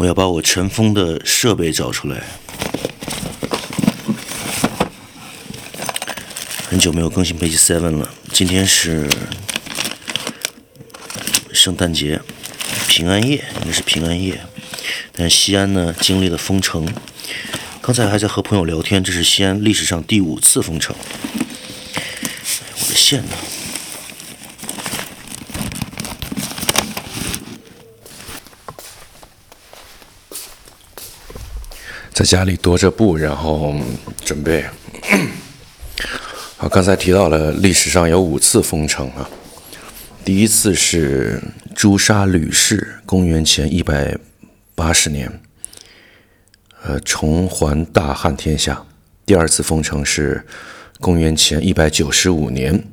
我要把我尘封的设备找出来。很久没有更新 Page Seven 了，今天是圣诞节，平安夜，应该是平安夜。但西安呢，经历了封城。刚才还在和朋友聊天，这是西安历史上第五次封城。我的线呢？在家里踱着步，然后准备。好，刚才提到了历史上有五次封城啊。第一次是诛杀吕氏，公元前一百八十年，呃，重还大汉天下。第二次封城是公元前一百九十五年，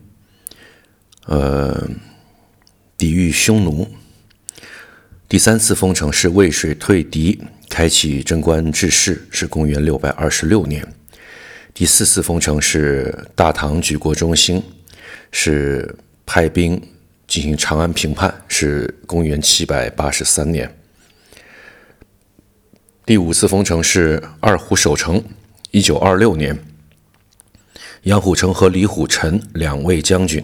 呃，抵御匈奴。第三次封城是渭水退敌。开启贞观治世是公元六百二十六年，第四次封城是大唐举国中兴，是派兵进行长安平叛，是公元七百八十三年。第五次封城是二虎守城，一九二六年，杨虎城和李虎臣两位将军，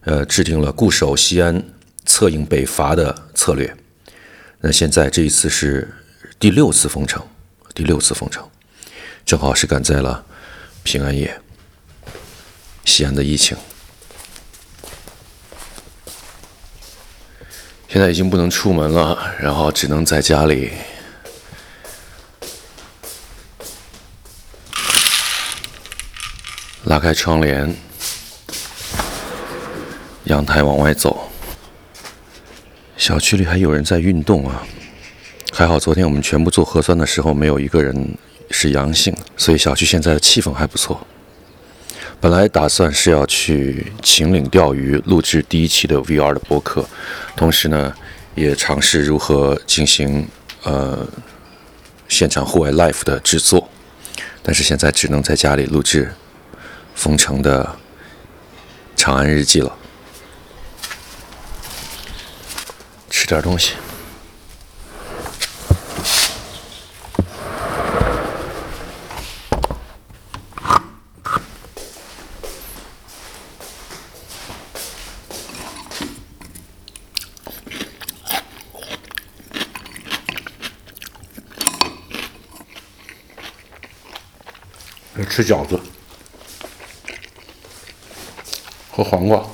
呃，制定了固守西安、策应北伐的策略。那现在这一次是。第六次封城，第六次封城，正好是赶在了平安夜。西安的疫情，现在已经不能出门了，然后只能在家里拉开窗帘，阳台往外走。小区里还有人在运动啊。还好，昨天我们全部做核酸的时候，没有一个人是阳性，所以小区现在的气氛还不错。本来打算是要去秦岭钓鱼，录制第一期的 VR 的播客，同时呢，也尝试如何进行呃现场户外 live 的制作，但是现在只能在家里录制封城的长安日记了。吃点东西。吃饺子，和黄瓜。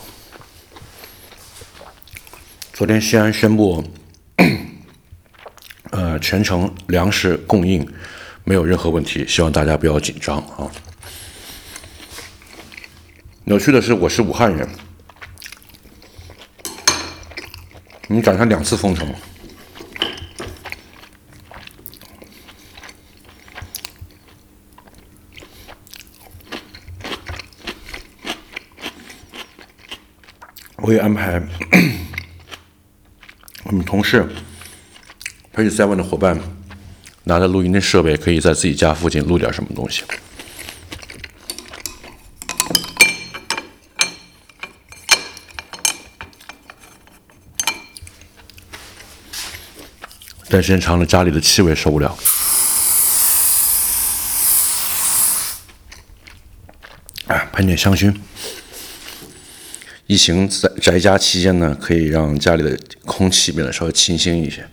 昨天西安宣布，呃，全程粮食供应没有任何问题，希望大家不要紧张啊。有趣的是，我是武汉人，你赶上两次封城。我也安排 我们同事，Page Seven 的伙伴拿着录音的设备，可以在自己家附近录点什么东西。但时间长了，家里的气味受不了。哎，喷点香薰。疫情在宅家期间呢，可以让家里的空气变得稍微清新一些。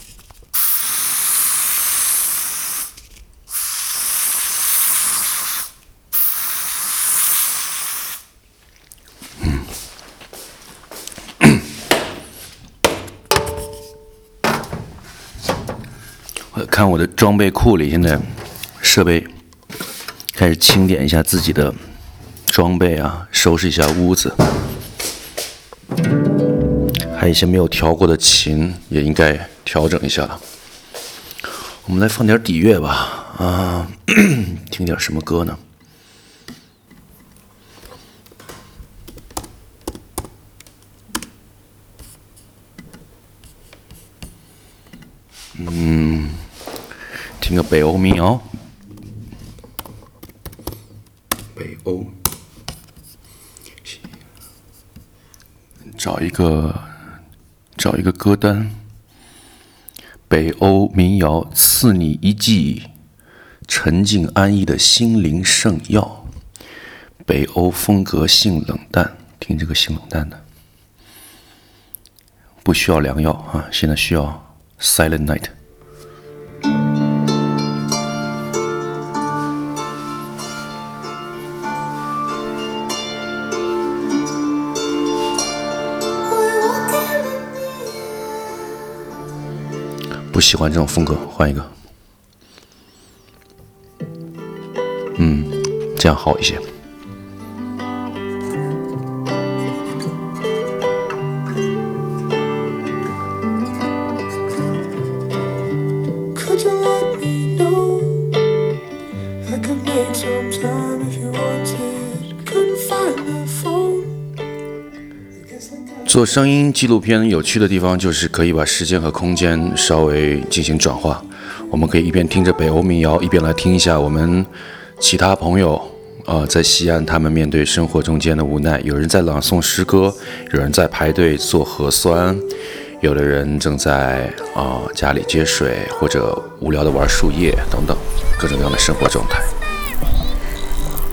嗯，我看我的装备库里，现在设备开始清点一下自己的装备啊，收拾一下屋子。还有一些没有调过的琴，也应该调整一下了。我们来放点底乐吧，啊，听点什么歌呢？嗯，听个北欧民谣，北欧。找一个，找一个歌单。北欧民谣赐你一剂沉静安逸的心灵圣药。北欧风格性冷淡，听这个性冷淡的，不需要良药啊，现在需要 Silent Night。不喜欢这种风格，换一个。嗯，这样好一些。做声音纪录片有趣的地方就是可以把时间和空间稍微进行转化。我们可以一边听着北欧民谣，一边来听一下我们其他朋友啊，在西安他们面对生活中间的无奈。有人在朗诵诗歌，有人在排队做核酸，有的人正在啊家里接水，或者无聊的玩树叶等等，各种各样的生活状态。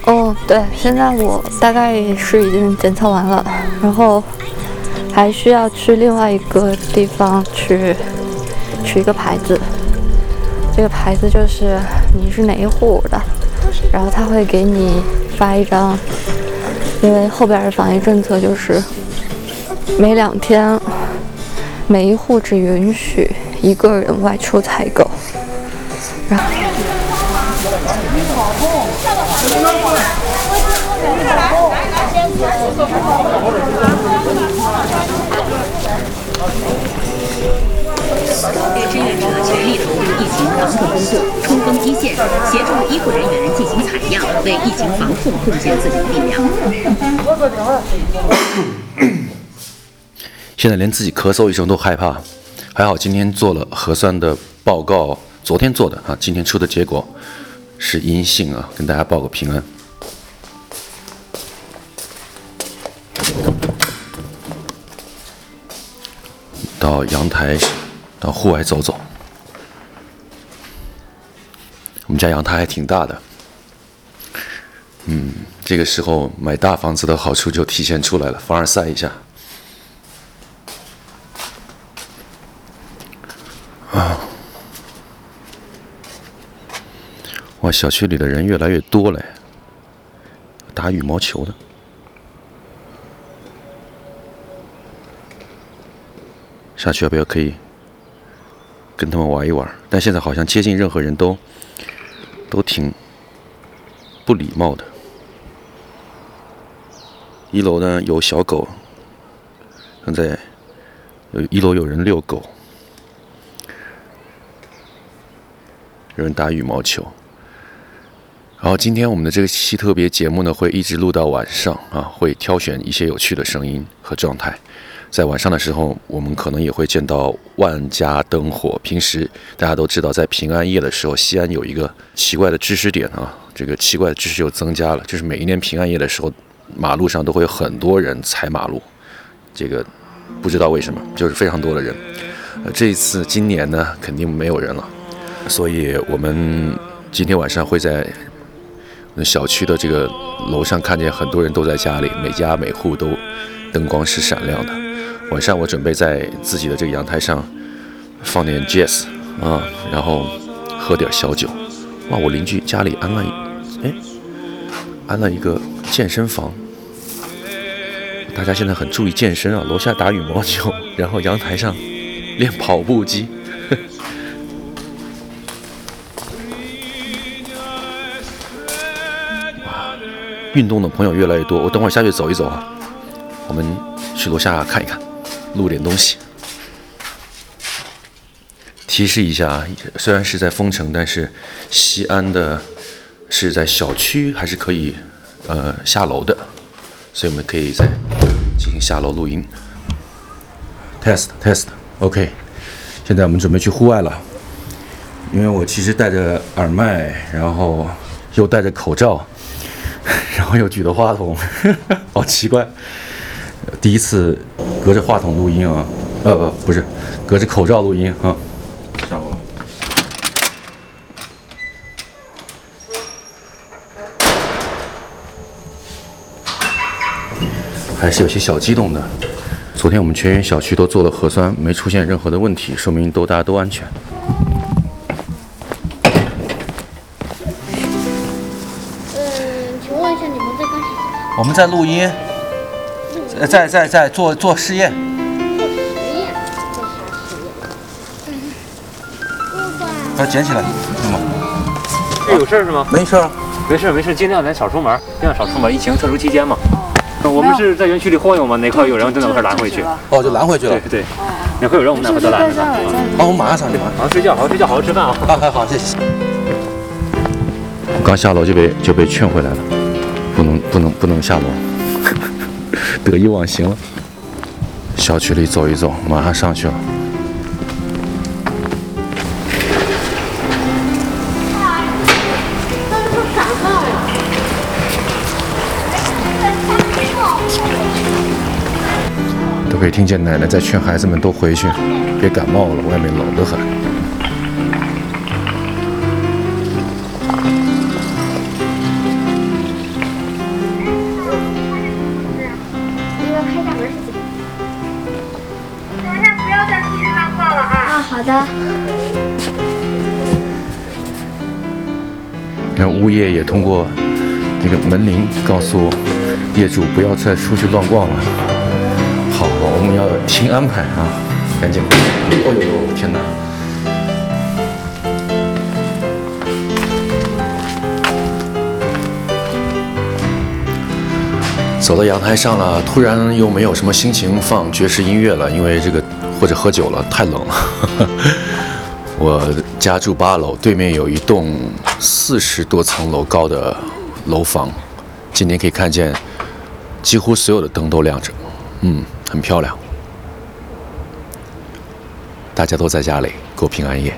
哦，对，现在我大概是已经检测完了，然后。还需要去另外一个地方去取一个牌子，这个牌子就是你是哪一户的，然后他会给你发一张，因为后边的防疫政策就是每两天每一户只允许一个人外出采购，然后。志愿者全力投入疫情防控工作，冲锋一线，协助医护人员进行采样，为疫情防控贡献自己的力量。现在连自己咳嗽一声都害怕，还好今天做了核酸的报告，昨天做的啊，今天出的结果是阴性啊，跟大家报个平安。到阳台，到户外走走。我们家阳台还挺大的，嗯，这个时候买大房子的好处就体现出来了，凡尔赛一下。啊，哇，小区里的人越来越多了，打羽毛球的。下去要不要可以跟他们玩一玩？但现在好像接近任何人都都挺不礼貌的。一楼呢有小狗，现在一楼有人遛狗，有人打羽毛球。然后今天我们的这个期特别节目呢，会一直录到晚上啊，会挑选一些有趣的声音和状态。在晚上的时候，我们可能也会见到万家灯火。平时大家都知道，在平安夜的时候，西安有一个奇怪的知识点啊，这个奇怪的知识又增加了，就是每一年平安夜的时候，马路上都会有很多人踩马路。这个不知道为什么，就是非常多的人。呃，这一次今年呢，肯定没有人了，所以我们今天晚上会在小区的这个楼上看见很多人都在家里，每家每户都灯光是闪亮的。晚上我准备在自己的这个阳台上放点 jazz 啊，然后喝点小酒。哇，我邻居家里安了，哎，安了一个健身房。大家现在很注意健身啊，楼下打羽毛球，然后阳台上练跑步机。哇，运动的朋友越来越多，我等会儿下去走一走啊。我们去楼下看一看。录点东西。提示一下，虽然是在封城，但是西安的是在小区还是可以呃下楼的，所以我们可以在进行下楼录音。Test test，OK。现在我们准备去户外了，因为我其实戴着耳麦，然后又戴着口罩，然后又举着话筒，好奇怪。第一次隔着话筒录音啊，呃，不，不是，隔着口罩录音啊。还是有些小激动的。昨天我们全员小区都做了核酸，没出现任何的问题，说明都大家都安全。嗯，请问一下你们在干什么？我们在录音。呃在在在做做试验。做实验？做啥实验？把它捡起来，那么这有事是吗？没事儿。没事没事，尽量咱少出门，尽量少出门。疫情特殊期间嘛。我们是在园区里晃悠嘛，哪块有人就哪块拦回去。哦，就拦回去了对。对，哪块有人我们哪块都拦着呢。好，我马上上去。好好睡觉，好好睡觉，好好吃饭啊。好好好，谢谢。刚下楼就被就被劝回来了，不能不能不能下楼，得意忘形了。小区里走一走，马上上去了。都可以听见奶奶在劝孩子们都回去，别感冒了，外面冷得很。然后物业也通过这个门铃告诉业主不要再出去乱逛了。好，我们要听安排啊，赶紧。哦呦呦，天哪！走到阳台上了，突然又没有什么心情放爵士音乐了，因为这个或者喝酒了，太冷了。我家住八楼，对面有一栋四十多层楼高的楼房，今天可以看见几乎所有的灯都亮着，嗯，很漂亮。大家都在家里过平安夜。